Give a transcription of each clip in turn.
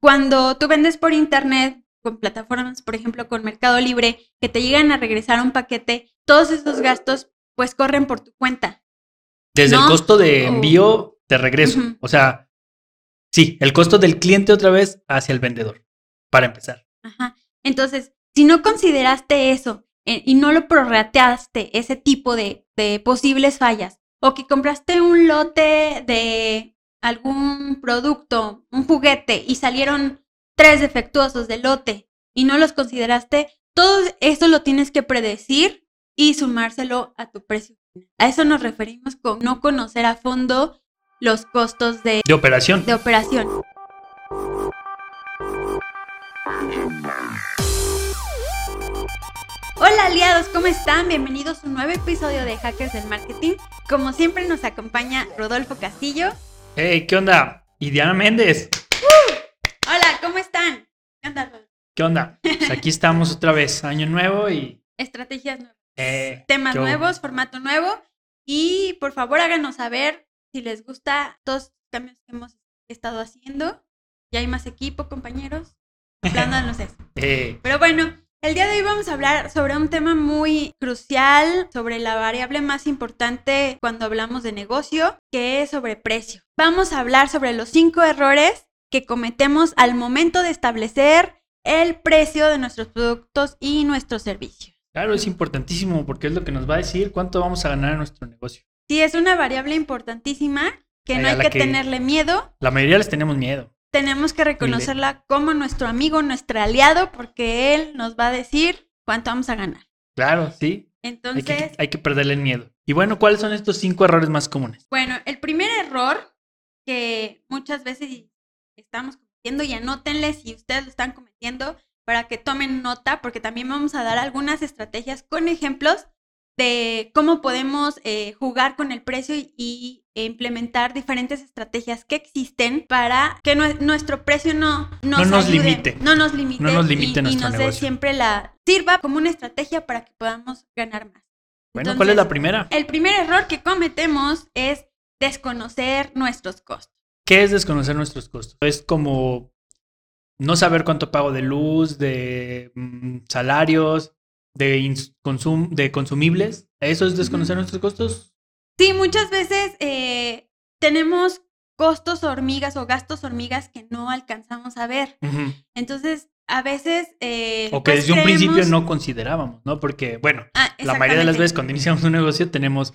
cuando tú vendes por internet con plataformas, por ejemplo, con Mercado Libre, que te llegan a regresar un paquete, todos esos gastos pues corren por tu cuenta. Desde el costo de envío de regreso. O sea, sí, el costo del cliente otra vez hacia el vendedor, para empezar. Ajá. Entonces, si no consideraste eso eh, y no lo prorrateaste, ese tipo de, de posibles fallas, o que compraste un lote de algún producto, un juguete, y salieron tres defectuosos del lote y no los consideraste, todo eso lo tienes que predecir y sumárselo a tu precio. A eso nos referimos con no conocer a fondo los costos de, De operación. de operación. Hola aliados, ¿cómo están? Bienvenidos a un nuevo episodio de Hackers del Marketing. Como siempre nos acompaña Rodolfo Castillo. Hey, ¿qué onda? Y Diana Méndez. Hola, ¿cómo están? ¿Qué onda? ¿Qué onda? Pues aquí estamos otra vez, año nuevo y... Estrategias nuevas, eh, temas nuevos, formato nuevo. Y por favor háganos saber si les gusta todos los cambios que hemos estado haciendo. Ya hay más equipo, compañeros. Hablándonos eso. Eh, Pero bueno, el día de hoy vamos a hablar sobre un tema muy crucial, sobre la variable más importante cuando hablamos de negocio, que es sobre precio. Vamos a hablar sobre los cinco errores que cometemos al momento de establecer el precio de nuestros productos y nuestros servicios. claro, es importantísimo porque es lo que nos va a decir cuánto vamos a ganar en nuestro negocio. Sí, es una variable importantísima que no hay que, que- tenerle miedo. La mayoría les tenemos miedo. Tenemos que reconocerla como nuestro amigo, nuestro aliado, porque él nos va a decir cuánto vamos a ganar. Claro, sí. Hay Entonces, que, hay que perderle el miedo. Y bueno, ¿cuáles son estos cinco errores más comunes? Bueno, el primer error que muchas veces estamos cometiendo y anótenle si ustedes lo están cometiendo para que tomen nota, porque también vamos a dar algunas estrategias con ejemplos de cómo podemos eh, jugar con el precio y, y implementar diferentes estrategias que existen para que nue- nuestro precio no nos, No nos ayude, limite. no nos limite, No nos y- limite y, nuestro nos dé siempre la sirva como una estrategia para que podamos ganar más. Bueno, ¿cuál es la primera? el primer error que cometemos es desconocer nuestros costos. ¿Qué es desconocer nuestros costos? Es como no saber cuánto pago de luz, de mm, salarios, de, consum- de consumibles. ¿Eso es desconocer nuestros costos? Sí, muchas veces eh, tenemos costos hormigas o gastos hormigas que no alcanzamos a ver. Entonces, a veces... eh, O que pues, desde un principio no considerábamos, ¿no? Porque, bueno, Ah, la mayoría de las veces cuando iniciamos un negocio tenemos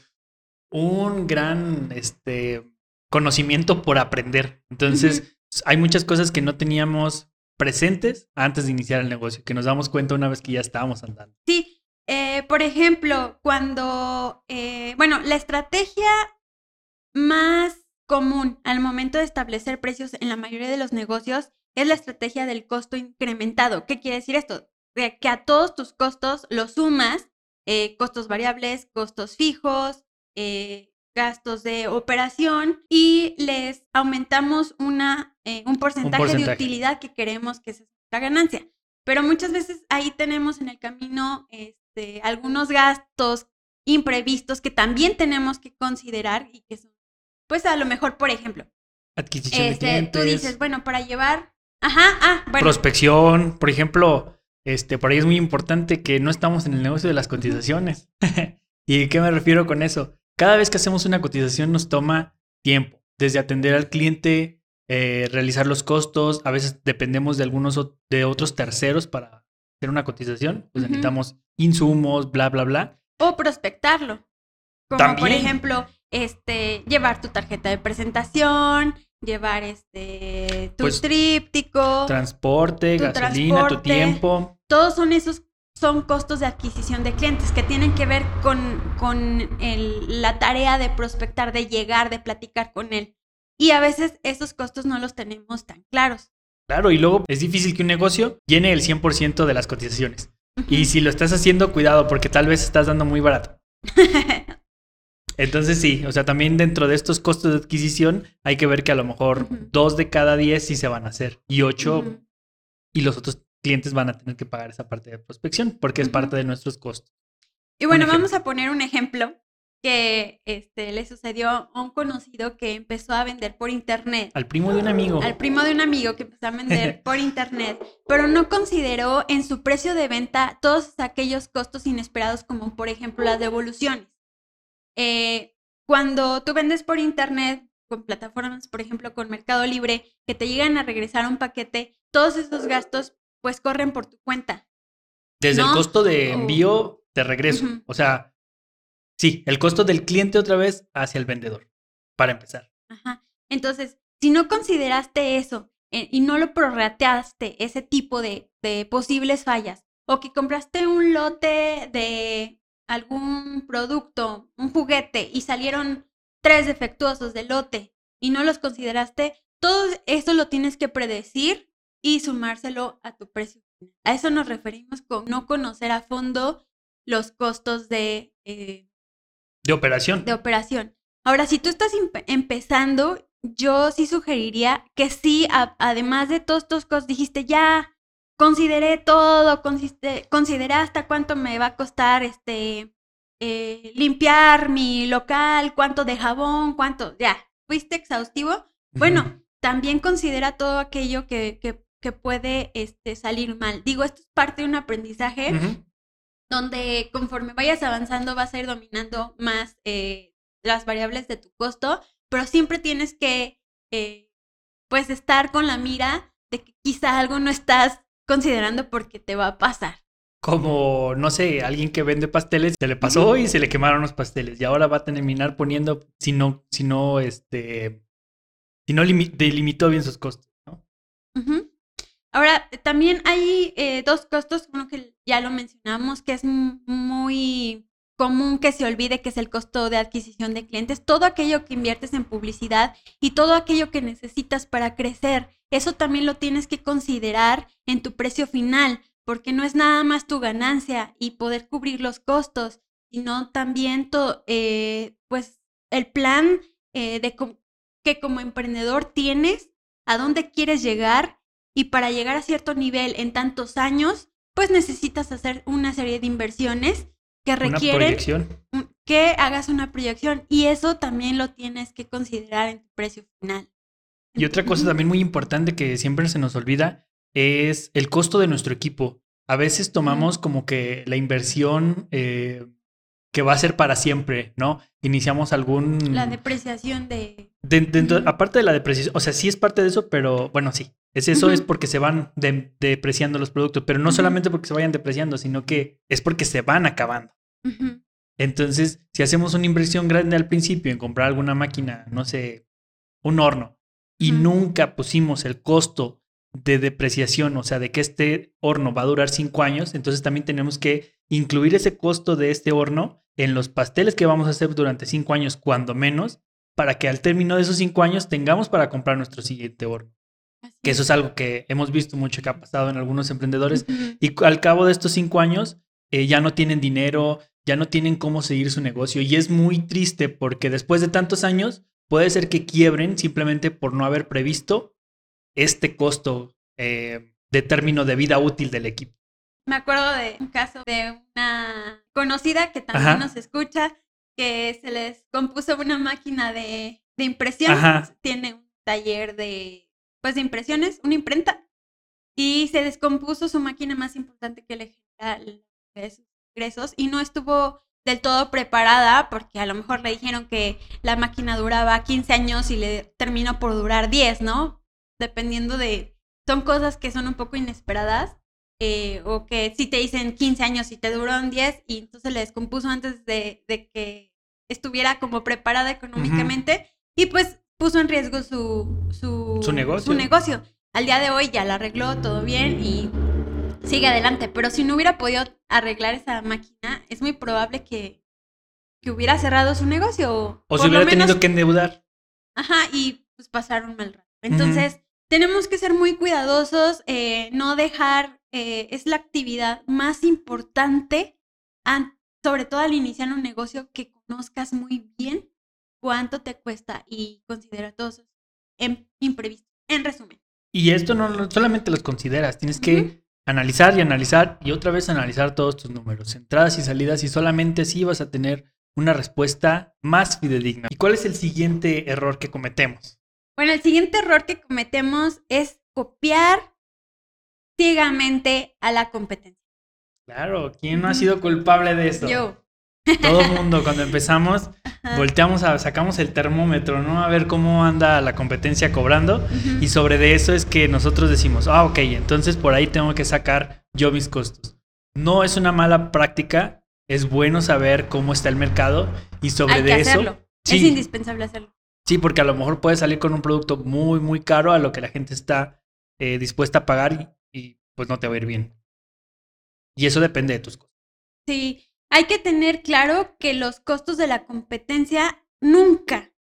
un gran este, conocimiento por aprender. Entonces, hay muchas cosas que no teníamos presentes antes de iniciar el negocio, que nos damos cuenta una vez que ya estábamos andando. Sí, eh, por ejemplo, cuando, eh, bueno, la estrategia más común al momento de establecer precios en la mayoría de los negocios es la estrategia del costo incrementado. ¿Qué quiere decir esto? De que a todos tus costos los sumas, eh, costos variables, costos fijos, eh, gastos de operación y les aumentamos una, eh, un, porcentaje de porcentaje. utilidad que queremos que sea la ganancia. Pero muchas veces ahí tenemos en el camino este, algunos gastos imprevistos que también tenemos que considerar y que son, pues a lo mejor, por ejemplo, Adquisición de este, clientes. tú dices, bueno, para llevar, ajá, ah, bueno, prospección, por ejemplo, este, por ahí es muy importante que no estamos en el negocio de las cotizaciones. ¿Y qué me refiero con eso? Cada vez que hacemos una cotización nos toma tiempo, desde atender al cliente, eh, realizar los costos, a veces dependemos de algunos de otros terceros para hacer una cotización, pues necesitamos insumos, bla, bla, bla. o prospectarlo. Como por También. ejemplo, este, llevar tu tarjeta de presentación, llevar este tu Pues, tríptico, Transporte, Tu gasolina, tu tiempo. todos son esos son costos de adquisición de clientes que tienen que ver con, con el- la tarea de prospectar, de llegar, de platicar con él. Y a veces esos costos no los tenemos tan claros. Claro, y luego es difícil que un negocio llene el 100% de las cotizaciones. Y si lo estás haciendo, cuidado, porque tal vez estás dando muy barato. Entonces sí, o sea, también dentro de estos costos de adquisición hay que ver que a lo mejor dos de cada diez sí se van a hacer y ocho y los otros clientes van a tener que pagar esa parte de prospección porque es parte de nuestros costos. Y bueno, vamos a poner un ejemplo que este, le sucedió a un conocido que empezó a vender por internet. Al primo de un amigo. Al primo de un amigo que empezó a vender por internet, pero no consideró en su precio de venta todos aquellos costos inesperados como por ejemplo las devoluciones. Eh, cuando tú vendes por internet con plataformas, por ejemplo con Mercado Libre, que te llegan a regresar un paquete, todos esos gastos pues corren por tu cuenta. Desde el costo de envío de regreso. O sea, sí, el costo del cliente otra vez hacia el vendedor, para empezar. Ajá. Entonces, si no consideraste eso eh, y no lo prorrateaste, ese tipo de, posibles fallas, o que compraste un lote de algún producto, un juguete, y salieron tres defectuosos del lote y no los consideraste, todo eso lo tienes que predecir y sumárselo a tu precio. A eso nos referimos con no conocer a fondo los costos de, eh, De operación. de operación. Ahora, si tú estás empe- empezando, yo sí sugeriría que sí, a- además de todos estos costos, dijiste ya, consideré todo, consiste- consideré hasta cuánto me va a costar este eh, limpiar mi local, cuánto de jabón, cuánto, ya, fuiste exhaustivo. Bueno, también considera todo aquello que, que, que puede este, salir mal. Digo, esto es parte de un aprendizaje. Donde conforme vayas avanzando vas a ir dominando más eh, las variables de tu costo, pero siempre tienes que eh, pues estar con la mira de que quizá algo no estás considerando porque te va a pasar. Como, no sé, alguien que vende pasteles, se le pasó y se le quemaron los pasteles. Y ahora va a terminar poniendo, si no, si no, este, si no limi- delimitó bien sus costos, ¿no? Ahora, también hay eh, dos costos, uno que ya lo mencionamos, que es muy común que se olvide, que es el costo de adquisición de clientes. Todo aquello que inviertes en publicidad y todo aquello que necesitas para crecer, eso también lo tienes que considerar en tu precio final, porque no es nada más tu ganancia y poder cubrir los costos, sino también to- eh, pues el plan eh, de que como emprendedor tienes, a dónde quieres llegar y para llegar a cierto nivel en tantos años, pues necesitas hacer una serie de inversiones que Una requieren proyección. un- que hagas una proyección y eso también lo tienes que considerar en tu precio final. Y otra cosa también muy importante que siempre se nos olvida es el costo de nuestro equipo. A veces tomamos como que la inversión eh, que va a ser para siempre, ¿no? Iniciamos algún... La depreciación de... De-. Aparte de la depreciación, o sea, sí es parte de eso, pero bueno, sí. Es eso, es porque se van de- depreciando los productos, pero no solamente porque se vayan depreciando, sino que es porque se van acabando. Entonces, si hacemos una inversión grande al principio en comprar alguna máquina, no sé, un horno, y nunca pusimos el costo de depreciación, o sea, de que este horno va a durar cinco años, entonces también tenemos que incluir ese costo de este horno en los pasteles que vamos a hacer durante cinco años, cuando menos, para que al término de esos cinco años tengamos para comprar nuestro siguiente horno. así Que eso es. algo que hemos visto mucho que ha pasado en algunos emprendedores y al cabo de estos cinco años eh, ya no tienen dinero, ya no tienen cómo seguir su negocio. Y es muy triste porque después de tantos años puede ser que quiebren simplemente por no haber previsto este costo eh, de término de vida útil del equipo. Me acuerdo de un caso de una conocida que también Ajá. nos escucha, que se les compuso una máquina de, de impresión. Ajá. Tiene un taller de, pues, de impresiones, una imprenta, y se descompuso su máquina más importante que le genera sus ingresos y no estuvo del todo preparada porque a lo mejor le dijeron que la máquina duraba 15 años y le terminó por durar 10, ¿no? Dependiendo de... Son cosas que son un poco inesperadas eh, o que si te dicen 15 años y te duraron 10 y entonces le descompuso antes de, de que estuviera como preparada económicamente y pues puso en riesgo su, su, Su negocio. su negocio. Al día de hoy ya la arregló todo bien y sigue adelante, pero si no hubiera podido arreglar esa máquina, es muy probable que, que hubiera cerrado su negocio. O, O si hubiera menos- tenido que endeudar. Ajá, y pues pasar un mal rato. Entonces, tenemos que ser muy cuidadosos, eh, no dejar, eh, es la actividad más importante, an- sobre todo al iniciar un negocio, que conozcas muy bien cuánto te cuesta y considera todos esos em- imprevistos. En resumen. Y esto no no solamente los consideras, tienes que analizar y analizar y otra vez analizar todos tus números, entradas y salidas y solamente así vas a tener una respuesta más fidedigna. ¿Y cuál es el siguiente error que cometemos? Bueno, el siguiente error que cometemos es copiar ciegamente a la competencia. Claro, ¿quién no ha sido culpable de esto? Yo. Todo el mundo, cuando empezamos, volteamos a, sacamos el termómetro, ¿no? A ver cómo anda la competencia cobrando. Y sobre de eso es que nosotros decimos, ah, ok, entonces por ahí tengo que sacar yo mis costos. No es una mala práctica, es bueno saber cómo está el mercado y sobre Hay de que eso. hacerlo. Sí, Es indispensable hacerlo. Sí, porque a lo mejor puedes salir con un producto muy, muy caro a lo que la gente está eh, dispuesta a pagar y, pues no te va a ir bien. Y eso depende de tus costos. Sí, hay que tener claro que los costos de la competencia nunca,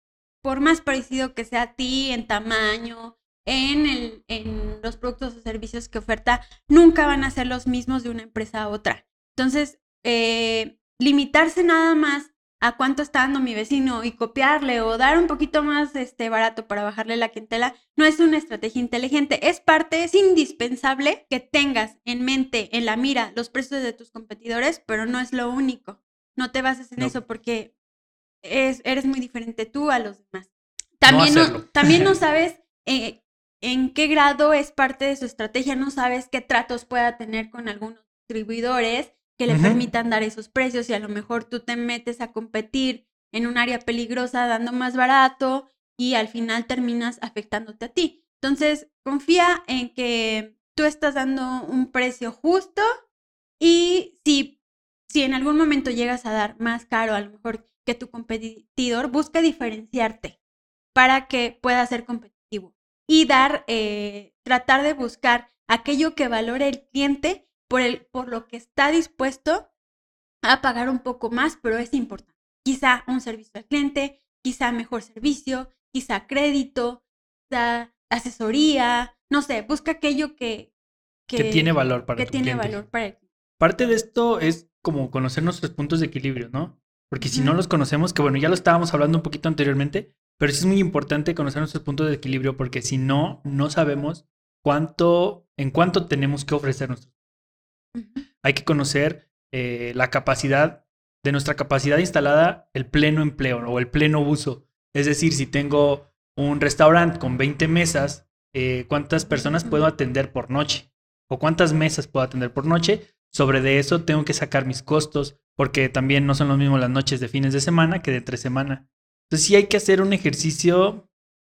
por más parecido que sea a ti en tamaño, en, el, en los productos o servicios que oferta, nunca van a ser los mismos de una empresa a otra. Entonces, eh, limitarse nada más a cuánto está dando mi vecino y copiarle o dar un poquito más este, barato para bajarle la clientela no es una estrategia inteligente. Es parte, es indispensable que tengas en mente, en la mira, los precios de tus competidores, pero no es lo único. No te bases en No. eso porque es, eres muy diferente tú a los demás. También, no, hacerlo. también no sabes eh, en qué grado es parte de su estrategia, no sabes qué tratos pueda tener con algunos distribuidores que le Ujú. permitan dar esos precios y a lo mejor tú te metes a competir en un área peligrosa dando más barato y al final terminas afectándote a ti. Entonces, confía en que tú estás dando un precio justo y si, si en algún momento llegas a dar más caro a lo mejor que tu competidor, busca diferenciarte para que pueda ser competitivo y dar, eh, tratar de buscar aquello que valore el cliente por, el, por lo que está dispuesto a pagar un poco más, pero es importante. Quizá un servicio al cliente, quizá mejor servicio, quizá crédito, quizá asesoría, no sé, busca aquello que, Que, tiene valor para que tu tiene cliente. valor para el cliente. Parte de esto es como conocer nuestros puntos de equilibrio, ¿no? Porque si no los conocemos, que bueno, ya lo estábamos hablando un poquito anteriormente, pero sí es muy importante conocer nuestros puntos de equilibrio porque si no, no sabemos cuánto, en cuánto tenemos que ofrecer nuestros. Hay que conocer eh, la capacidad, de nuestra capacidad instalada, el pleno empleo o el pleno uso. Es decir, si tengo un restaurante con 20 mesas, eh, ¿cuántas personas puedo atender por noche? ¿O cuántas mesas puedo atender por noche? Sobre de eso tengo que sacar mis costos, porque también no son los mismos las noches de fines de semana que de entre semana. Entonces sí hay que hacer un ejercicio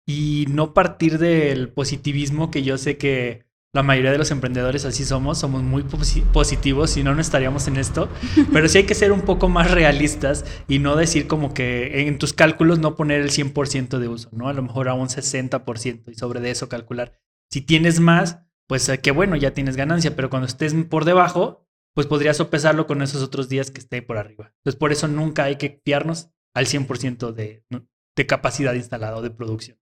y no partir del positivismo que yo sé que la mayoría de los emprendedores así somos, somos muy posi- positivos, si no, no estaríamos en esto. Pero sí hay que ser un poco más realistas y no decir como que en tus cálculos no poner el 100% de uso, ¿no? A lo mejor a un 60% y sobre de eso calcular. Si tienes más, pues eh, qué bueno, ya tienes ganancia, pero cuando estés por debajo, pues podrías sopesarlo con esos otros días que esté por arriba. Entonces por eso nunca hay que fiarnos al 100% de, de capacidad instalada o de producción.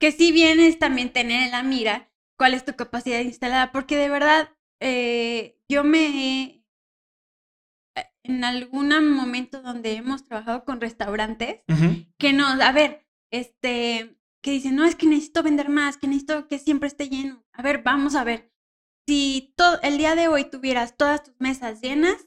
Que si bien es también tener en la mira cuál es tu capacidad instalada, porque de verdad eh, yo me he, eh, en algún momento donde hemos trabajado con restaurantes, que nos, a ver, este, que dicen, no, es que necesito vender más, que necesito que siempre esté lleno. A ver, vamos a ver, si todo, el día de hoy tuvieras todas tus mesas llenas,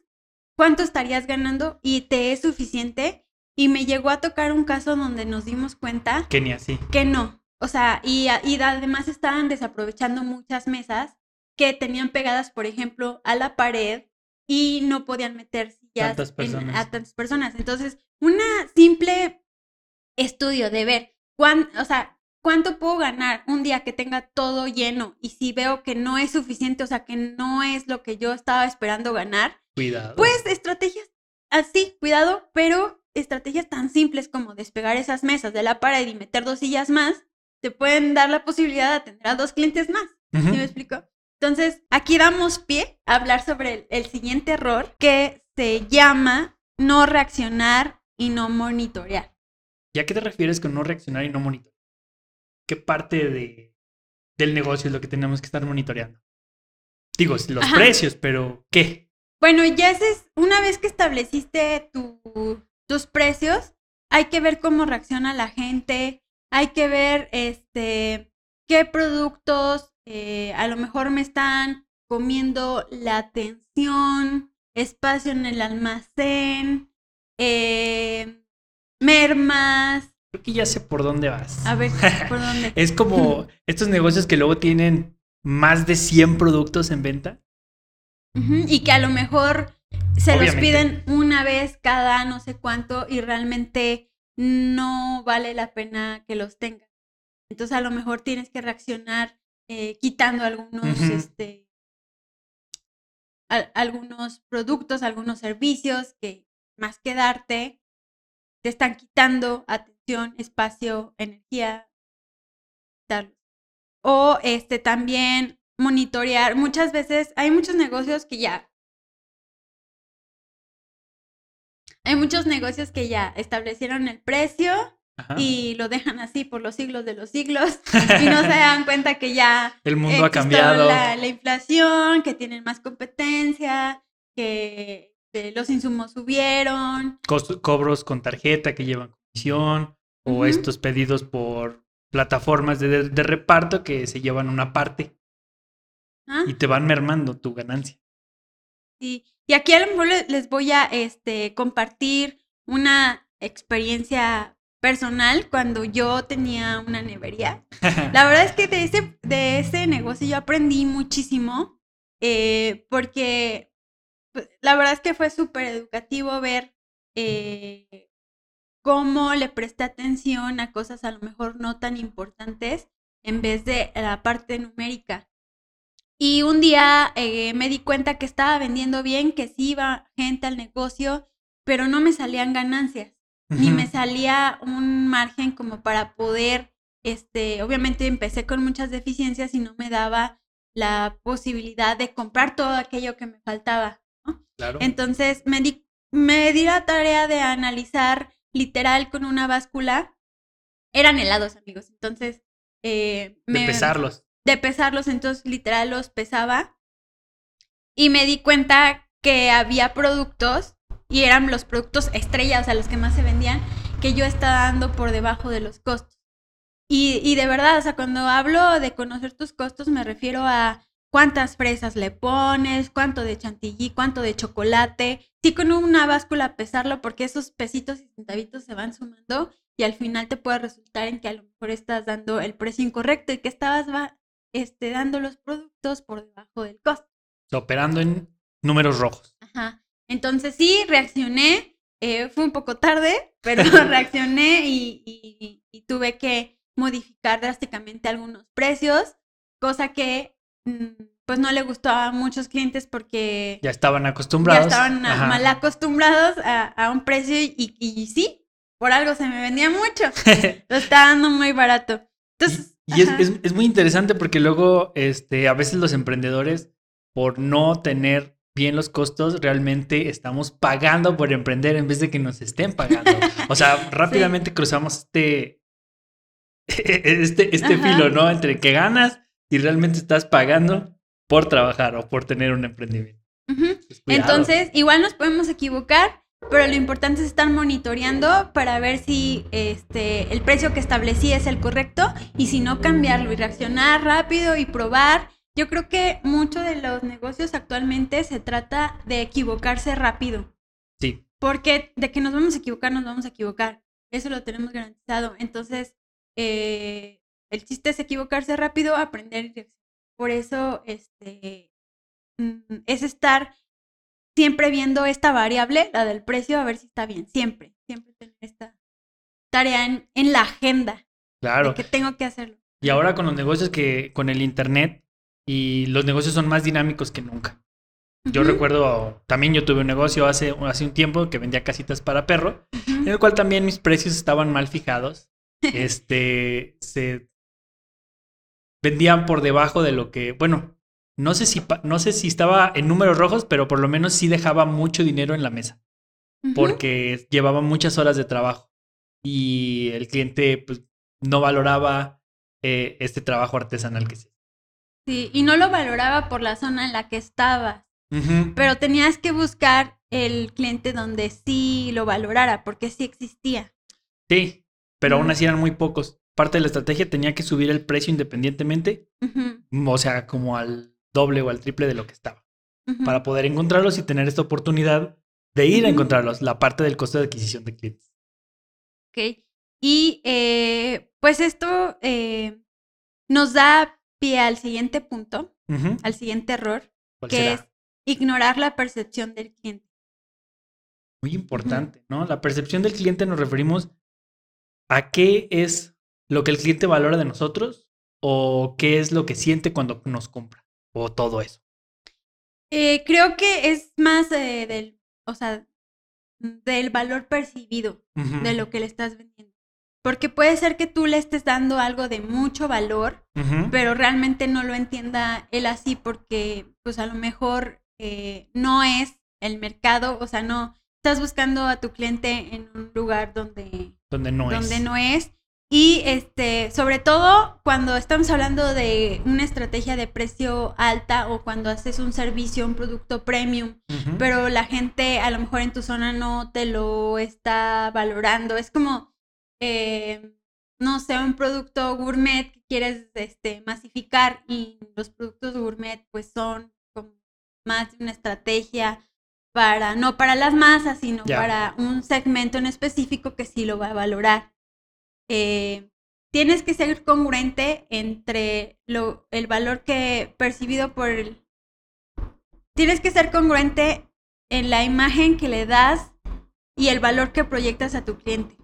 ¿cuánto estarías ganando? Y te es suficiente. Y me llegó a tocar un caso donde nos dimos cuenta Que ni así. que no. O sea, y, además estaban desaprovechando muchas mesas que tenían pegadas, por ejemplo, a la pared y no podían meter sillas Tantas en- personas. a tantas personas. Entonces, una simple estudio de ver cuán, o sea, cuánto puedo ganar un día que tenga todo lleno y si veo que no es suficiente, o sea, que no es lo que yo estaba esperando ganar, Cuidado. pues estrategias así, cuidado, pero estrategias tan simples como despegar esas mesas de la pared y meter dos sillas más, te pueden dar la posibilidad de atender a dos clientes más. Ujú. ¿Sí me explico? Entonces, aquí damos pie a hablar sobre el, el siguiente error que se llama no reaccionar y no monitorear. ¿Y a qué te refieres con no reaccionar y no monitorear? ¿Qué parte de, del negocio es lo que tenemos que estar monitoreando? Digo, los Ajá. precios, pero ¿qué? Bueno, ya es, una vez que estableciste tu- tus precios, hay que ver cómo reacciona la gente, hay que ver este qué productos eh, a lo mejor me están comiendo la atención, espacio en el almacén, eh, mermas. Creo que ya sé por dónde vas. A ver, ¿por dónde? es como estos negocios que luego tienen más de 100 productos en venta. Y que a lo mejor se los piden una vez cada no sé cuánto y realmente no vale la pena que los tengan. Entonces a lo mejor tienes que reaccionar eh, quitando algunos, este, al- algunos productos, algunos servicios que más que darte, te están quitando atención, espacio, energía. tal. O este también monitorear. Muchas veces hay muchos negocios que ya. Hay muchos negocios que ya establecieron el precio Ajá. y lo dejan así por los siglos de los siglos y no se dan cuenta que ya El mundo ha cambiado. La, la inflación, que tienen más competencia, que, los insumos subieron. Cobros con tarjeta que llevan comisión o estos pedidos por plataformas de, de reparto que se llevan una parte ¿ah? y te van mermando tu ganancia. Sí. Y aquí a lo mejor le- les voy a este, compartir una experiencia personal cuando yo tenía una nevería. La verdad es que de ese, de ese negocio yo aprendí muchísimo eh, porque pues, la verdad es que fue súper educativo ver eh, cómo le presté atención a cosas a lo mejor no tan importantes en vez de la parte numérica. Y un día eh, me di cuenta que estaba vendiendo bien, que sí iba gente al negocio, pero no me salían ganancias ni me salía un margen como para poder, este, obviamente empecé con muchas deficiencias y no me daba la posibilidad de comprar todo aquello que me faltaba. Claro. Entonces me di, me di la tarea de analizar literal con una báscula. Eran helados, amigos. Entonces, eh, de pesarlos. De pesarlos, entonces literal los pesaba y me di cuenta que había productos y eran los productos estrella, o sea, los que más se vendían, que yo estaba dando por debajo de los costos. Y, y de verdad, o sea, cuando hablo de conocer tus costos, me refiero a cuántas fresas le pones, cuánto de chantilly, cuánto de chocolate. Sí, con una báscula pesarlo, porque esos pesitos y centavitos se van sumando y al final te puede resultar en que a lo mejor estás dando el precio incorrecto y que estabas este, dando los productos por debajo del costo. Operando en números rojos. Ajá. Entonces sí, reaccioné. eh, fue un poco tarde, pero reaccioné y, y- y tuve que modificar drásticamente algunos precios, cosa que mm, pues no le gustó a muchos clientes porque Ya estaban acostumbrados. ya estaban Ajá. mal acostumbrados a, a un precio y, y sí, por algo se me vendía mucho. Lo estaba dando muy barato. Entonces, Y es, es- es muy interesante porque luego, este, a veces los emprendedores, por no tener bien los costos, realmente estamos pagando por emprender en vez de que nos estén pagando. O sea, rápidamente cruzamos este, este, este Ajá. filo, ¿no? Entre que ganas y realmente estás pagando por trabajar o por tener un emprendimiento. Ujú. Pues, cuidado. Entonces, igual nos podemos equivocar, pero lo importante es estar monitoreando para ver si este, el precio que establecí es el correcto y si no cambiarlo y reaccionar rápido y probar. Yo creo que mucho de los negocios actualmente se trata de equivocarse rápido, Sí, porque de que nos vamos a equivocar, nos vamos a equivocar. Eso lo tenemos garantizado. Entonces, eh, el chiste es equivocarse rápido, aprender y. Por eso, este, mm, es estar siempre viendo esta variable, la del precio, a ver si está bien. Siempre, siempre tener esta tarea en, en la agenda claro. de que tengo que hacerlo. Y ahora con los negocios que, con el internet y los negocios son más dinámicos que nunca. Yo recuerdo, también yo tuve un negocio hace, hace un tiempo que vendía casitas para perro, en el cual también mis precios estaban mal fijados. Este, se vendían por debajo de lo que, bueno, no sé si, no sé si estaba en números rojos, pero por lo menos sí dejaba mucho dinero en la mesa, porque llevaba muchas horas de trabajo y el cliente pues, no valoraba eh, este trabajo artesanal que se Sí, y no lo valoraba por la zona en la que estabas, pero tenías que buscar el cliente donde sí lo valorara, porque sí existía. Sí, pero aún así eran muy pocos. Parte de la estrategia tenía que subir el precio independientemente, o sea, como al doble o al triple de lo que estaba, para poder encontrarlos y tener esta oportunidad de ir a encontrarlos, la parte del costo de adquisición de clientes. ¿ok? Y eh, pues esto eh, nos da pie al siguiente punto, al siguiente error, ¿Cuál que será? es ignorar la percepción del cliente. Muy importante, ¿no? La percepción del cliente nos referimos a qué es lo que el cliente valora de nosotros o qué es lo que siente cuando nos compra o todo eso. Eh, creo que es más eh, del, o sea, del valor percibido de lo que le estás vendiendo. Porque puede ser que tú le estés dando algo de mucho valor, pero realmente no lo entienda él así porque pues a lo mejor eh, no es el mercado, o sea, no estás buscando a tu cliente en un lugar donde, Donde no donde es. no es. Y este, sobre todo cuando estamos hablando de una estrategia de precio alta o cuando haces un servicio, un producto premium, pero la gente a lo mejor en tu zona no te lo está valorando. Es como, eh, no sé, un producto gourmet que quieres este, masificar y los productos gourmet pues son como más de una estrategia para, no para las masas, sino para un segmento en específico que sí lo va a valorar. Eh, tienes que ser congruente entre lo, el valor que percibido por el, tienes que ser congruente en la imagen que le das y el valor que proyectas a tu cliente.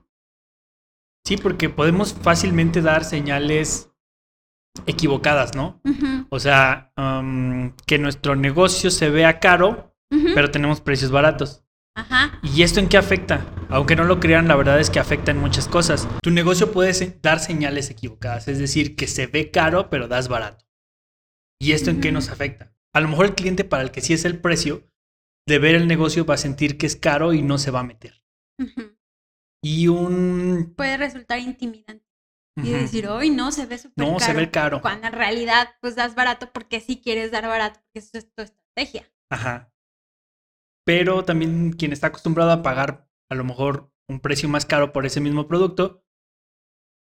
Sí, porque podemos fácilmente dar señales equivocadas, ¿no? O sea, am, que nuestro negocio se vea caro, pero tenemos precios baratos. Ajá. ¿Y esto en qué afecta? Aunque no lo crean, la verdad es que afecta en muchas cosas. Tu negocio puede dar señales equivocadas, es decir, que se ve caro, pero das barato. ¿Y esto en qué nos afecta? A lo mejor el cliente para el que sí es el precio, de ver el negocio va a sentir que es caro y no se va a meter. Y un... Puede resultar intimidante y decir, hoy no, se ve súper no, caro. se ve caro. Cuando en realidad, pues das barato porque sí quieres dar barato, porque eso es tu estrategia. Ajá. Pero también quien está acostumbrado a pagar a lo mejor un precio más caro por ese mismo producto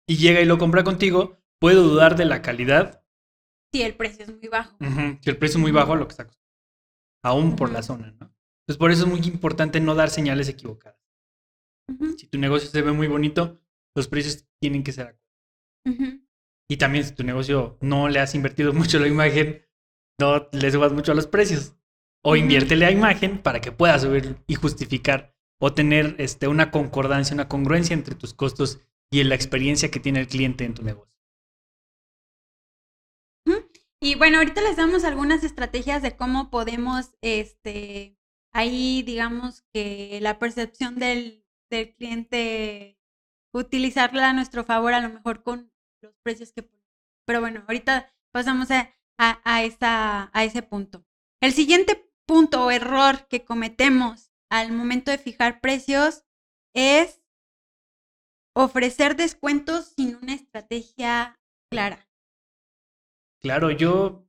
y llega y lo compra contigo, puede dudar de la calidad Si el precio es muy bajo. Si el precio es muy bajo a lo que está acostumbrado. Aún por la zona, ¿no? Entonces, por eso es muy importante no dar señales equivocadas. Si tu negocio se ve muy bonito, los precios tienen que ser acordes. Y también si tu negocio no le has invertido mucho la imagen, no le subas mucho a los precios. O inviértele a imagen para que puedas subir y justificar o tener este, una concordancia, una congruencia entre tus costos y la experiencia que tiene el cliente en tu negocio. Y bueno, ahorita les damos algunas estrategias de cómo podemos, este, ahí digamos que la percepción del, del cliente, utilizarla a nuestro favor, a lo mejor con los precios que. Pero bueno, ahorita pasamos a, a, a esa, a ese punto. El siguiente punto o error que cometemos al momento de fijar precios es ofrecer descuentos sin una estrategia clara. Claro, yo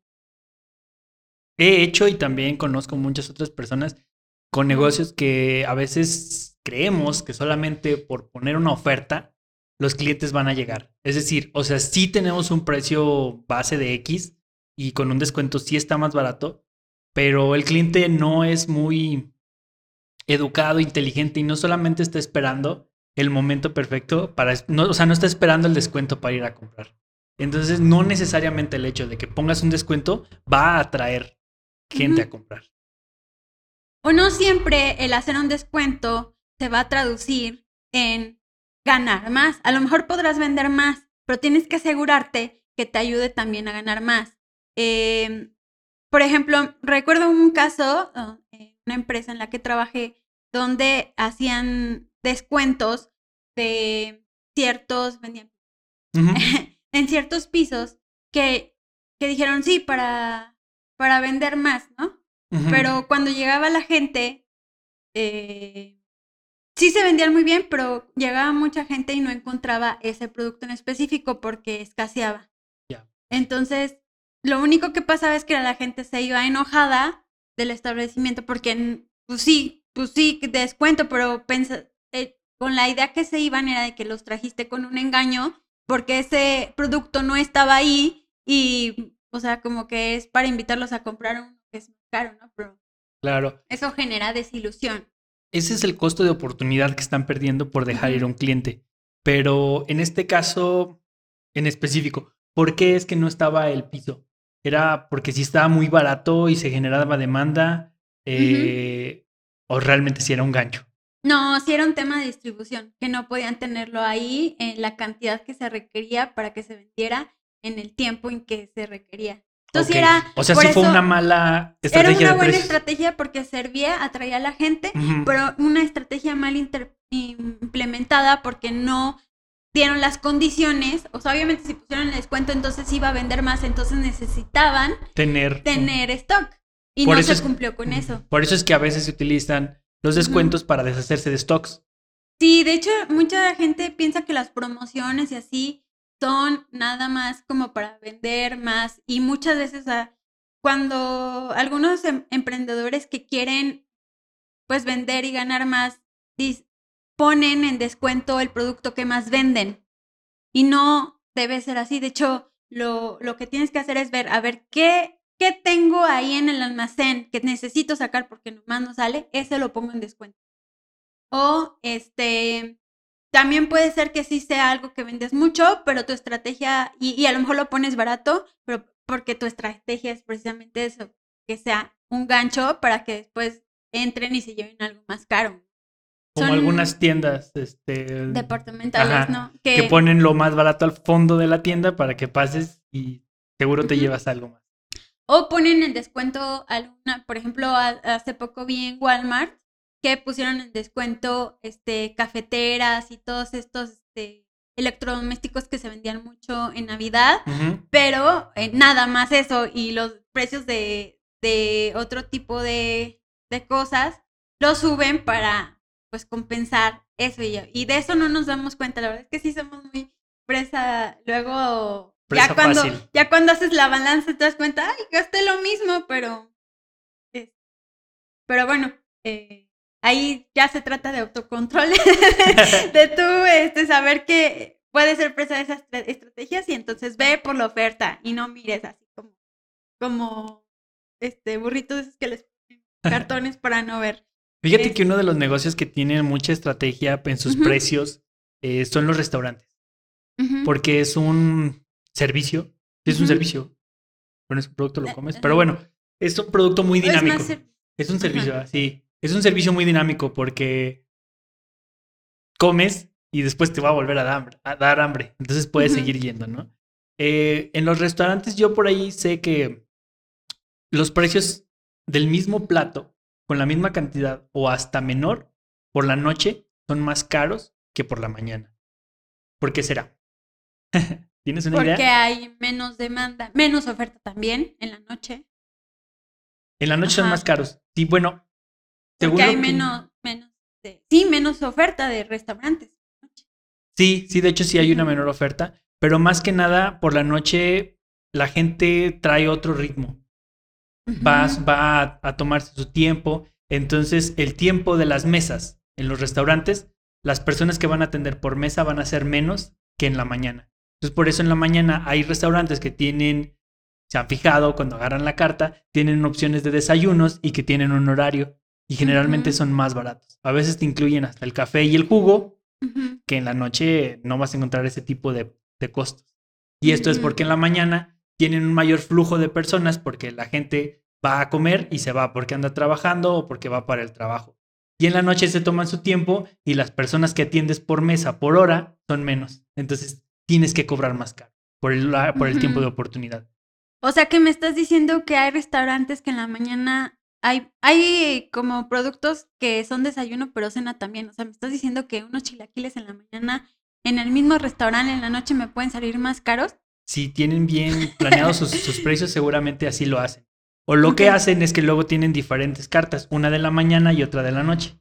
he hecho y también conozco muchas otras personas con negocios que a veces creemos que solamente por poner una oferta los clientes van a llegar. Es decir, o sea, sí tenemos un precio base de X y con un descuento sí está más barato, pero el cliente no es muy educado, inteligente y no solamente está esperando el momento perfecto para, no, o sea, no está esperando el descuento para ir a comprar. Entonces, no necesariamente el hecho de que pongas un descuento va a atraer gente a comprar. O no siempre el hacer un descuento se va a traducir en ganar más. A lo mejor podrás vender más, pero tienes que asegurarte que te ayude también a ganar más. Eh, por ejemplo, recuerdo un caso, en una empresa en la que trabajé, donde hacían descuentos de ciertos, vendían en ciertos pisos que, que dijeron sí para, para vender más, ¿no? Pero cuando llegaba la gente, eh, sí se vendían muy bien, pero llegaba mucha gente y no encontraba ese producto en específico porque escaseaba. Ya. Entonces, lo único que pasaba es que la gente se iba enojada del establecimiento porque, pues sí, pues sí, descuento, pero pensa- eh, con la idea que se iban era de que los trajiste con un engaño porque ese producto no estaba ahí y, o sea, como que es para invitarlos a comprar uno que es caro, ¿no? Pero Claro. eso genera desilusión. ese es el costo de oportunidad que están perdiendo por dejar ir a un cliente. Pero en este caso, en específico, ¿por qué es que no estaba el piso? ¿Era porque si estaba muy barato y se generaba demanda? Eh, ¿O realmente si era un gancho? No, si era un tema de distribución, que no podían tenerlo ahí en la cantidad que se requería para que se vendiera en el tiempo en que se requería. Entonces era. O sea, sí fue una mala estrategia. Era una buena estrategia porque servía, atraía a la gente, pero una estrategia mal implementada porque no dieron las condiciones. O sea, obviamente si pusieron el descuento, entonces iba a vender más, entonces necesitaban tener, tener stock. Y no se cumplió con eso. Por eso es que a veces se utilizan los descuentos para deshacerse de stocks. Sí, de hecho, mucha gente piensa que las promociones y así son nada más como para vender más y muchas veces cuando algunos em, emprendedores que quieren pues vender y ganar más ponen en descuento el producto que más venden y no debe ser así. De hecho, lo, lo que tienes que hacer es ver, a ver, ¿qué, ¿qué tengo ahí en el almacén que necesito sacar porque nomás no sale? Ese lo pongo en descuento. O este, también puede ser que sí sea algo que vendes mucho, pero tu estrategia, y, a lo mejor lo pones barato, pero porque tu estrategia es precisamente eso, que sea un gancho para que después entren y se lleven algo más caro. Como algunas tiendas este, departamentales, ¿no? Que... ponen lo más barato al fondo de la tienda para que pases y seguro te llevas algo más. O ponen en descuento alguna, por ejemplo, hace poco vi en Walmart que pusieron en descuento este, cafeteras y todos estos este, electrodomésticos que se vendían mucho en Navidad, pero eh, nada más eso y los precios de, de otro tipo de, de, cosas los suben para pues compensar eso y, y de eso no nos damos cuenta, la verdad es que sí somos muy presa, luego ya cuando ya cuando haces la balanza te das cuenta, ay, gasté lo mismo, pero pero bueno, eh, ahí ya se trata de autocontrol, de tú este, saber que puede ser presa de esas estrategias y entonces ve por la oferta y no mires así como, como este, burritos que les ponen cartones para no ver. Fíjate que uno de los negocios que tienen mucha estrategia en sus precios eh, son los restaurantes. Porque es un servicio. Es un servicio. Bueno, es un producto, lo comes. Pero bueno, es un producto muy dinámico. Es, un servicio, así. Es un servicio muy dinámico porque comes y después te va a volver a dar, hambre. Entonces puedes seguir yendo, ¿no? Eh, en los restaurantes yo por ahí sé que los precios del mismo plato, con la misma cantidad o hasta menor, por la noche son más caros que por la mañana. ¿Por qué será? ¿Tienes una idea? Porque hay menos demanda, menos oferta también en la noche. En la noche son más caros. Sí, bueno, porque hay menos, menos, sí, menos oferta de restaurantes. Sí, sí, de hecho sí hay una menor oferta, pero más que nada por la noche la gente trae otro ritmo. Vas, va a, tomarse su tiempo. Entonces, el tiempo de las mesas en los restaurantes, las personas que van a atender por mesa van a ser menos que en la mañana. Entonces, por eso en la mañana hay restaurantes que tienen, se han fijado cuando agarran la carta, tienen opciones de desayunos y que tienen un horario y generalmente son más baratos. A veces te incluyen hasta el café y el jugo, que en la noche no vas a encontrar ese tipo de, costos. Y esto es porque en la mañana tienen un mayor flujo de personas porque la gente va a comer y se va porque anda trabajando o porque va para el trabajo. Y en la noche se toman su tiempo y las personas que atiendes por mesa, por hora, son menos. Entonces tienes que cobrar más caro por el, por el tiempo de oportunidad. O sea que me estás diciendo que hay restaurantes que en la mañana hay, hay como productos que son desayuno, pero cena también. O sea, me estás diciendo que unos chilaquiles en la mañana en el mismo restaurante en la noche me pueden salir más caros. Si tienen bien planeados sus, precios, seguramente así lo hacen. O lo que hacen es que luego tienen diferentes cartas, una de la mañana y otra de la noche.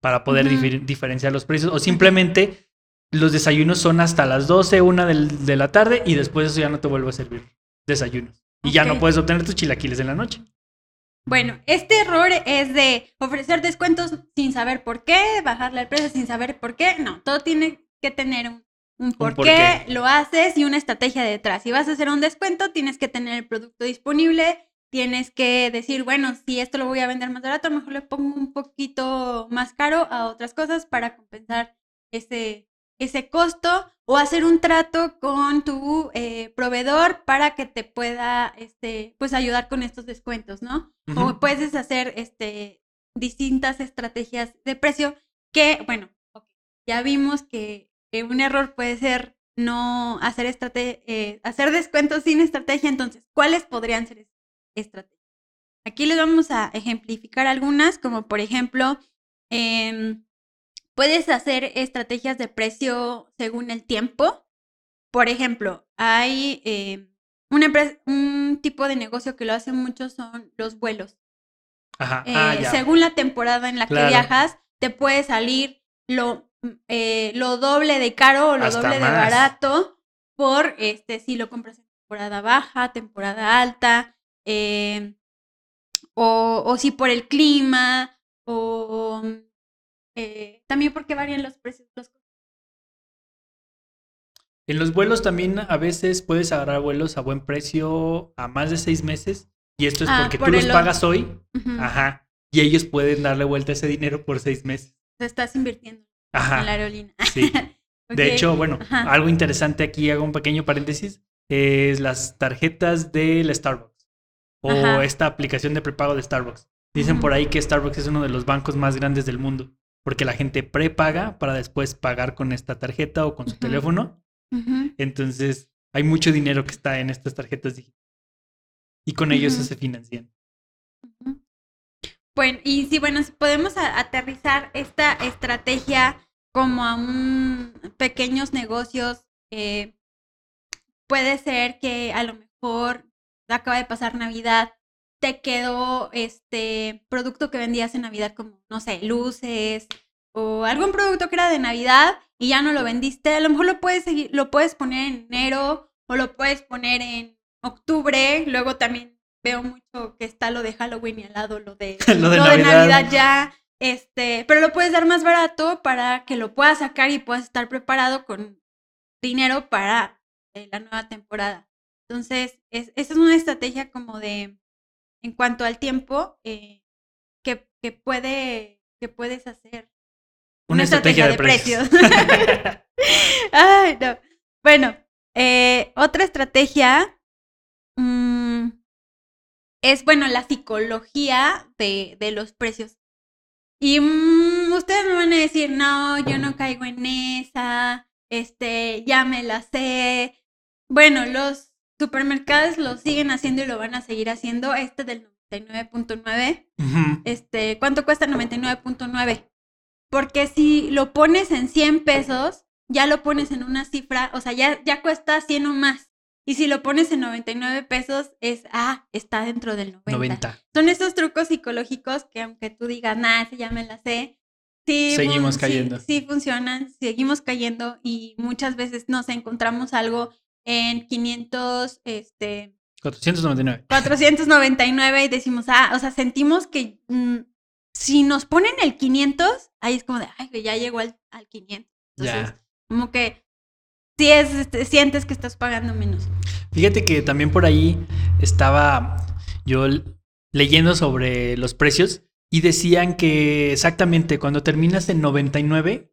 Para poder diferenciar los precios. O simplemente los desayunos son hasta las 12, una de la tarde y después eso ya no te vuelvo a servir desayunos. Y ya no puedes obtener tus chilaquiles en la noche. Bueno, este error es de ofrecer descuentos sin saber por qué, bajarle el precio sin saber por qué. No, todo tiene que tener un, por, qué, lo haces y una estrategia detrás. Si vas a hacer un descuento, tienes que tener el producto disponible, tienes que decir, bueno, si esto lo voy a vender más barato, a lo mejor le pongo un poquito más caro a otras cosas para compensar ese, ese costo o hacer un trato con tu eh, proveedor para que te pueda este, pues ayudar con estos descuentos, ¿no? O puedes hacer este, distintas estrategias de precio que, bueno, ya vimos que un error puede ser no hacer, eh, hacer descuentos sin estrategia, entonces, ¿cuáles podrían ser estrategias? Aquí les vamos a ejemplificar algunas, como por ejemplo, em, puedes hacer estrategias de precio según el tiempo. Por ejemplo, hay em, una un tipo de negocio que lo hace mucho son los vuelos. Ajá. Ah, eh, según la temporada en la que viajas, te puede salir lo eh, lo doble de caro o lo doble de barato por este si lo compras en temporada baja, temporada alta, eh, o, o, si por el clima, o eh, también porque varían los precios. Los... En los vuelos también a veces puedes agarrar vuelos a buen precio a más de seis meses. Y esto es ah, porque tú los pagas hoy. Ajá. Y ellos pueden darle vuelta ese dinero por seis meses. Te estás invirtiendo. Ajá. en la aerolínea. Sí. De hecho, bueno, algo interesante aquí, hago un pequeño paréntesis, es las tarjetas del Starbucks o esta aplicación de prepago de Starbucks. Dicen por ahí que Starbucks es uno de los bancos más grandes del mundo, porque la gente prepaga para después pagar con esta tarjeta o con su teléfono. Entonces, hay mucho dinero que está en estas tarjetas digitales. Y con ellos se financian. Bueno, y sí, bueno, si podemos aterrizar esta estrategia como a un pequeños negocios, eh, puede ser que a lo mejor acaba de pasar Navidad, te quedó este producto que vendías en Navidad como, no sé, luces o algún producto que era de Navidad y ya no lo vendiste, a lo mejor lo puedes seguir, lo puedes poner en enero o lo puedes poner en octubre, luego también veo mucho que está lo de Halloween y al lado lo de, lo de Navidad ya este, pero lo puedes dar más barato para que lo puedas sacar y puedas estar preparado con dinero para eh, la nueva temporada. Entonces, es, esa es una estrategia como de, en cuanto al tiempo, eh, que, que, puede, que puedes hacer. Una, estrategia, de, precios. Ay, no. Bueno, eh, otra estrategia mm, es, bueno, la psicología de, de los precios. Y mm, ustedes me van a decir, no, yo no caigo en esa, este, ya me la sé. Bueno, los supermercados lo siguen haciendo y lo van a seguir haciendo. Este del 99.9. Este, ¿cuánto cuesta 99.9? Porque si lo pones en 100 pesos, ya lo pones en una cifra, o sea, ya, ya cuesta 100 o más. Y si lo pones en 99 pesos, es, ah, está dentro del 90. Son esos trucos psicológicos que aunque tú digas, nada, ya me la sé, sí, seguimos cayendo. Sí, funcionan, seguimos cayendo y muchas veces nos encontramos algo en 500, este... 499. 499 y decimos, ah, o sea, sentimos que mm, si nos ponen el 500, ahí es como de, ay, ya llegó al, al 500. Entonces, como que si es, este, sientes que estás pagando menos. Fíjate que también por ahí estaba yo leyendo sobre los precios y decían que exactamente cuando terminas en 99,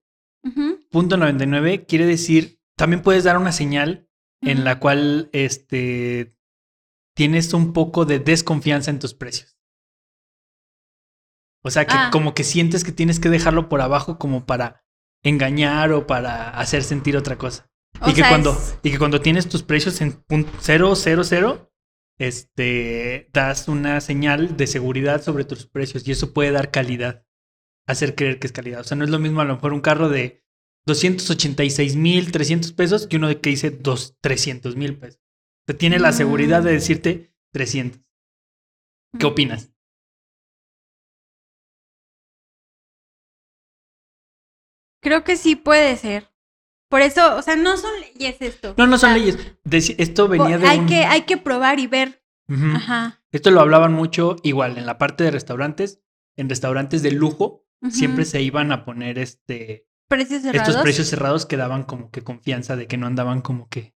punto 99, quiere decir, también puedes dar una señal en la cual este, tienes un poco de desconfianza en tus precios. O sea, que ah. como que sientes que tienes que dejarlo por abajo como para engañar o para hacer sentir otra cosa y, que cuando, y que cuando tienes tus precios en cero, cero, cero, este, das una señal de seguridad sobre tus precios y eso puede dar calidad, hacer creer que es calidad. O sea, no es lo mismo a lo mejor un carro de 286 mil 300 pesos que uno de que dice dos, 300 mil pesos. O tiene la seguridad de mm. decirte 300. ¿Qué opinas? Creo que sí puede ser. Por eso, o sea, no son leyes esto. No, no son leyes. esto venía de. Hay, que, hay que probar y ver. Ajá. Esto lo hablaban mucho, igual, en la parte de restaurantes. En restaurantes de lujo, siempre se iban a poner este. Precios cerrados. Estos precios cerrados que daban como que confianza de que no andaban como que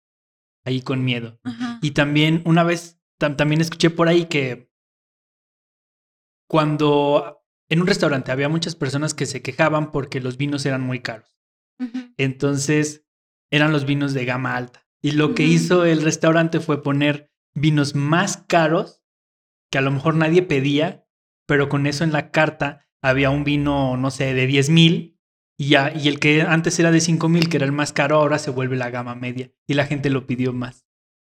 ahí con miedo. Y también, una vez, también escuché por ahí que cuando en un restaurante había muchas personas que se quejaban porque los vinos eran muy caros. Entonces eran los vinos de gama alta. Y lo que hizo el restaurante fue poner vinos más caros que a lo mejor nadie pedía, pero con eso en la carta había un vino, no sé, de 10 mil y, ya, y el que antes era de 5 mil, que era el más caro, ahora se vuelve la gama media y la gente lo pidió más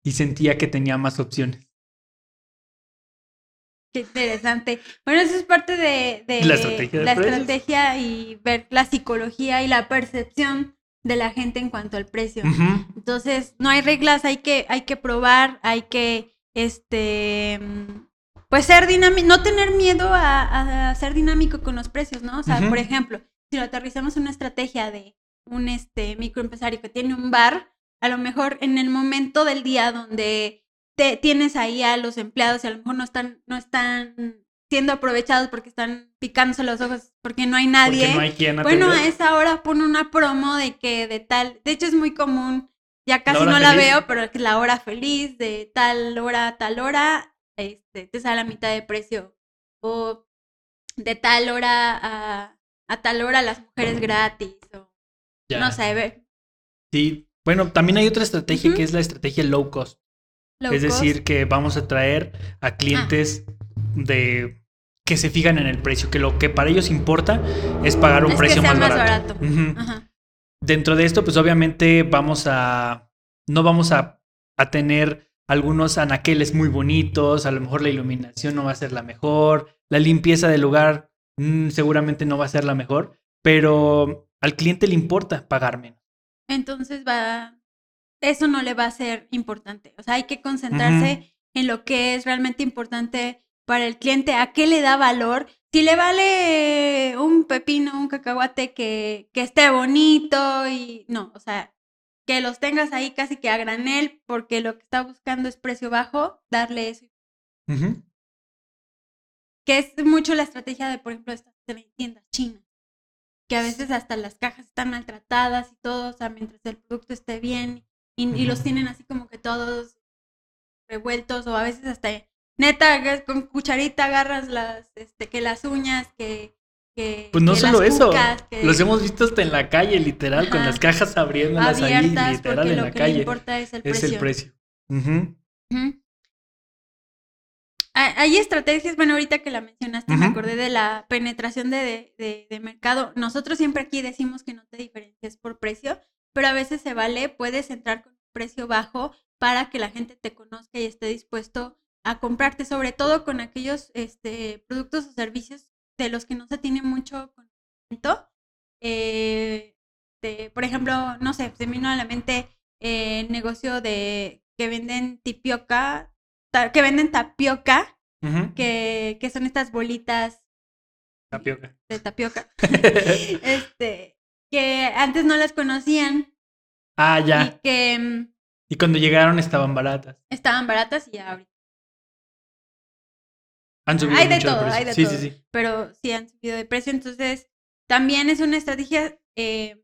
y sentía que tenía más opciones. Qué interesante. Bueno, eso es parte de, de La estrategia de la precios. estrategia y ver la psicología y la percepción de la gente en cuanto al precio. Entonces, no hay reglas, hay que, hay que probar, hay que, este, pues ser dinámico, no tener miedo a, a ser dinámico con los precios, ¿no? O sea, por ejemplo, si lo aterrizamos en una estrategia de un este, microempresario que tiene un bar, a lo mejor en el momento del día donde te, tienes ahí a los empleados y a lo mejor no están, no están siendo aprovechados porque están picándose los ojos porque no hay nadie. Porque no hay quien Bueno, a esa hora pone una promo de que de tal, de hecho es muy común, ya casi no la veo, pero que la hora feliz de tal hora a tal hora, este, te sale a mitad de precio. O de tal hora a, a tal hora las mujeres gratis. O Ya. no sé, ve. Sí. Bueno, también hay otra estrategia que es la estrategia low cost. Low es cost. decir, que vamos a traer a clientes de que se fijan en el precio, que lo que para ellos importa es pagar un Es que precio sea más más barato. barato. Ujú. Ajá. Dentro de esto, pues obviamente vamos a no vamos a, a tener algunos anaqueles muy bonitos, a lo mejor la iluminación no va a ser la mejor, la limpieza del lugar mm, seguramente no va a ser la mejor, pero al cliente le importa pagar menos. Entonces va, eso no le va a ser importante. O sea, hay que concentrarse en lo que es realmente importante para el cliente, a qué le da valor. Si le vale un pepino, un cacahuate que, que esté bonito y no, o sea, que los tengas ahí casi que a granel porque lo que está buscando es precio bajo, darle eso. Que es mucho la estrategia de, por ejemplo, estas tiendas chinas. Que a veces hasta las cajas están maltratadas y todo, o sea, mientras el producto esté bien y, y los tienen así como que todos revueltos o a veces hasta neta con cucharita agarras las este que las uñas que, que Pues no que solo las eso, cucas, que los hemos visto hasta en la calle, literal, con las cajas abriéndolas ahí, abiertas literal, porque en lo la que le calle. importa es el Es precio. el precio. Hay hay estrategias, bueno, ahorita que la mencionaste, me acordé de la penetración de, de- de- de mercado. Nosotros siempre aquí decimos que no te diferencies por precio, pero a veces se vale, puedes entrar con un precio bajo para que la gente te conozca y esté dispuesto a comprarte, sobre todo con aquellos este, productos o servicios de los que no se tiene mucho conocimiento. Eh, de- por ejemplo, no sé, se me vino a la mente eh, el negocio de que venden tipioca, ta- que venden tapioca, que, que son estas bolitas Tapioca. de tapioca, este, que antes no las conocían ah, y ya. que mm, Y cuando llegaron estaban baratas. estaban baratas y ya ahorita. Han subido Hay de mucho todo, precio. hay de sí, todo. Sí, sí, pero sí han subido de precio. Entonces, también es una estrategia. eh,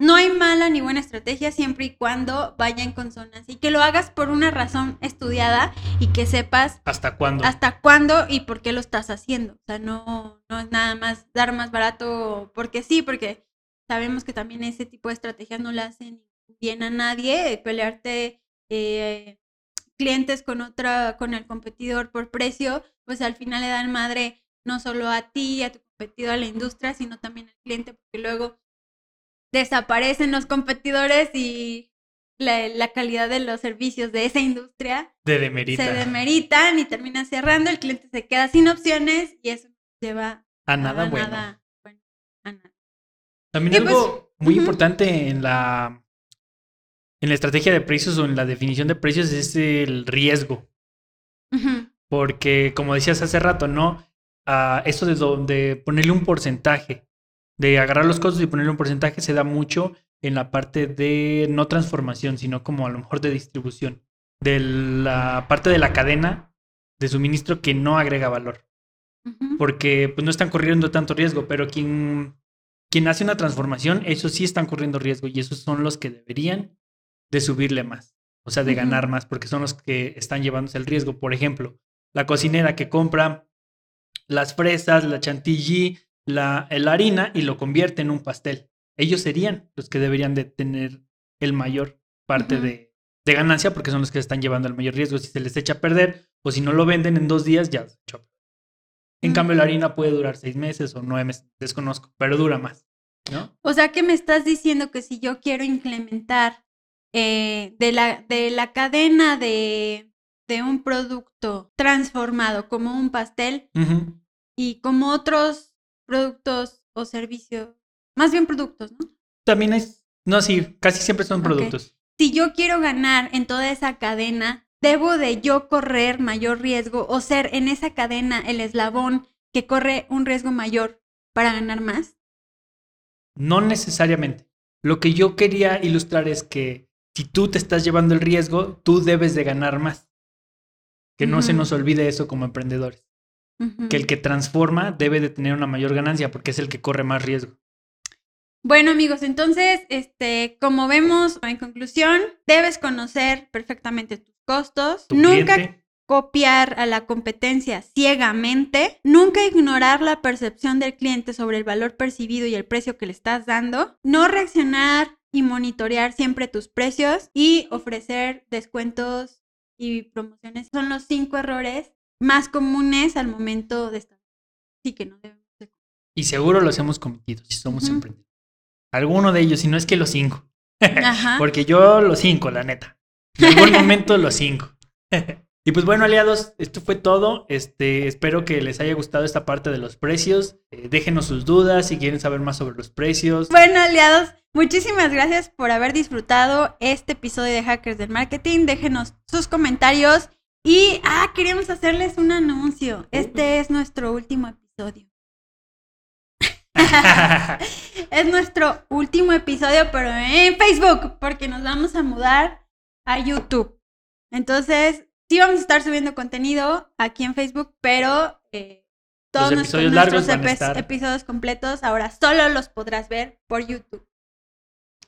no hay mala ni buena estrategia siempre y cuando vaya en consonancia y que lo hagas por una razón estudiada y que sepas ¿Hasta cuándo? hasta cuándo y por qué lo estás haciendo. O sea, no, no es nada más dar más barato porque sí, porque sabemos que también ese tipo de estrategias no le hacen bien a nadie. eh, Pelearte eh, clientes con otra, con el competidor por precio, pues al final le dan madre no solo a ti, a tu competidor, a la industria, sino también al cliente, porque luego desaparecen los competidores y la, la calidad de los servicios de esa industria De demerita. se demeritan y terminan cerrando, el cliente se queda sin opciones y eso lleva A nada bueno. nada bueno, a nada. También algo pues, muy importante en la en la estrategia de precios o en la definición de precios es el riesgo. Porque, como decías hace rato, ¿no? Ah, eso de, ponerle un porcentaje, de agarrar los costos y ponerle un porcentaje, se da mucho en la parte de no transformación, sino como a lo mejor de distribución. De la parte de la cadena de suministro que no agrega valor. Porque pues, no están corriendo tanto riesgo, pero quien, quien hace una transformación, esos sí están corriendo riesgo y esos son los que deberían de subirle más. O sea, de ganar más, porque son los que están llevándose el riesgo. Por ejemplo, la cocinera que compra las fresas, la chantilly, la, la harina y lo convierte en un pastel. Ellos serían los que deberían de tener el mayor parte de ganancia porque son los que están llevando el mayor riesgo. Si se les echa a perder o si no lo venden en dos días, ya se echó a perder. En Mm. cambio, la harina puede durar seis meses o nueve meses, desconozco, pero dura más, ¿no? O sea que me estás diciendo que si yo quiero implementar eh, de, la, de la cadena de, de un producto transformado como un pastel y como otros productos o servicios, más bien productos, ¿no? También es, no, sí, casi siempre son productos. Si yo quiero ganar en toda esa cadena, ¿debo de yo correr mayor riesgo o ser en esa cadena el eslabón que corre un riesgo mayor para ganar más? No necesariamente. Lo que yo quería ilustrar es que si tú te estás llevando el riesgo, tú debes de ganar más. Que no se nos olvide eso como emprendedores. Que el que transforma debe de tener una mayor ganancia porque es el que corre más riesgo. Bueno amigos, entonces, este, como vemos en conclusión, debes conocer perfectamente tus costos, nunca cliente, copiar a la competencia ciegamente, nunca ignorar la percepción del cliente sobre el valor percibido y el precio que le estás dando, no reaccionar y monitorear siempre tus precios y ofrecer descuentos y promociones. Son los cinco errores más comunes al momento de estar. Sí que no debemos de y seguro los hemos cometido si somos emprendedores. Alguno de ellos, si no es que los cinco. Porque yo los cinco, la neta. En algún momento los cinco. y pues bueno, aliados, esto fue todo. Este, espero que les haya gustado esta parte de los precios. Eh, déjenos sus dudas si quieren saber más sobre los precios. Bueno, aliados, muchísimas gracias por haber disfrutado este episodio de Hackers del Marketing. Déjenos sus comentarios y, ah, queríamos hacerles un anuncio. Este es nuestro último episodio. es nuestro último episodio, pero en Facebook, porque nos vamos a mudar a YouTube. Entonces, sí vamos a estar subiendo contenido aquí en Facebook, pero eh, todos Los nuestros, episodios largos nuestros van a epi- estar- episodios completos ahora solo los podrás ver por YouTube.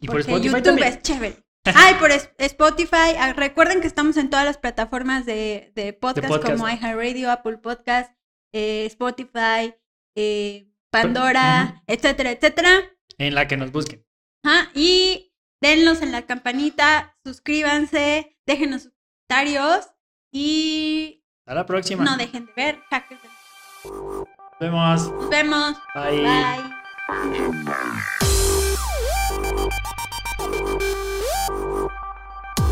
y por porque Spotify YouTube también. es chévere. Ay, por Spotify. Ah, Recuerden que estamos en todas las plataformas de, de podcast, podcast. como iHeartRadio, Apple Podcast, eh, Spotify, eh, Pandora, etcétera, etcétera. En la que nos busquen. Ajá, Y denlos en la campanita, suscríbanse, déjenos sus comentarios y Hasta la próxima. no dejen de ver Hackers. del- Nos vemos. Nos vemos. Bye. Bye.